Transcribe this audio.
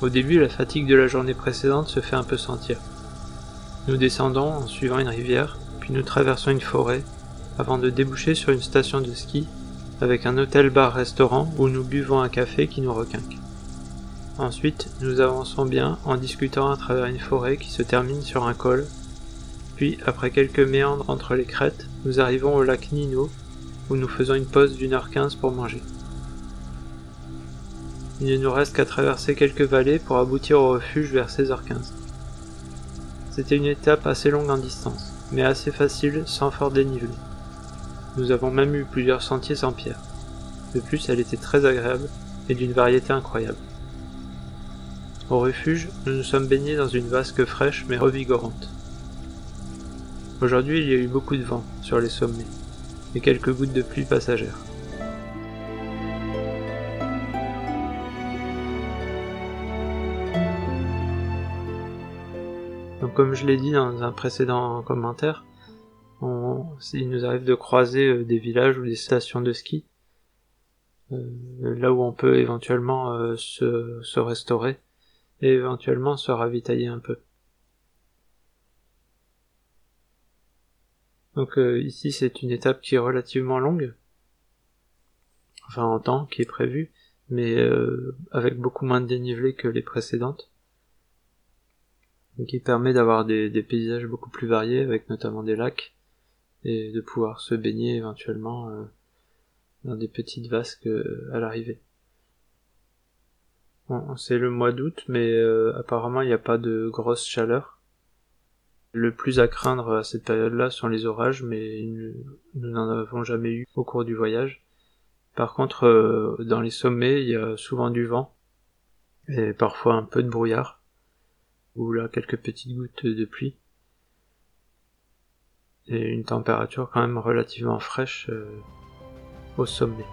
Au début, la fatigue de la journée précédente se fait un peu sentir. Nous descendons en suivant une rivière, puis nous traversons une forêt, avant de déboucher sur une station de ski, avec un hôtel-bar-restaurant où nous buvons un café qui nous requinque. Ensuite, nous avançons bien en discutant à travers une forêt qui se termine sur un col, puis après quelques méandres entre les crêtes, nous arrivons au lac Nino, où nous faisons une pause d'une heure quinze pour manger. Il ne nous reste qu'à traverser quelques vallées pour aboutir au refuge vers 16h15. C'était une étape assez longue en distance, mais assez facile sans fort dénivelé. Nous avons même eu plusieurs sentiers sans pierre. De plus, elle était très agréable et d'une variété incroyable. Au refuge, nous nous sommes baignés dans une vasque fraîche mais revigorante. Aujourd'hui, il y a eu beaucoup de vent sur les sommets et quelques gouttes de pluie passagères. Donc comme je l'ai dit dans un précédent commentaire, il nous arrive de croiser euh, des villages ou des stations de ski, euh, là où on peut éventuellement euh, se, se, restaurer et éventuellement se ravitailler un peu. Donc ici c'est une étape qui est relativement longue, enfin en temps qui est prévu, mais avec beaucoup moins de dénivelé que les précédentes qui permet d'avoir des, paysages beaucoup plus variés avec notamment des lacs et de pouvoir se baigner éventuellement euh, dans des petites vasques euh, à l'arrivée. Bon, c'est le mois d'août, mais euh, apparemment il n'y a pas de grosse chaleur. Le plus à craindre à cette période-là sont les orages, mais nous n'en avons jamais eu au cours du voyage. Par contre, dans les sommets, il y a souvent du vent et parfois un peu de brouillard ou là quelques petites gouttes de pluie et une température quand même relativement fraîche euh, au sommet.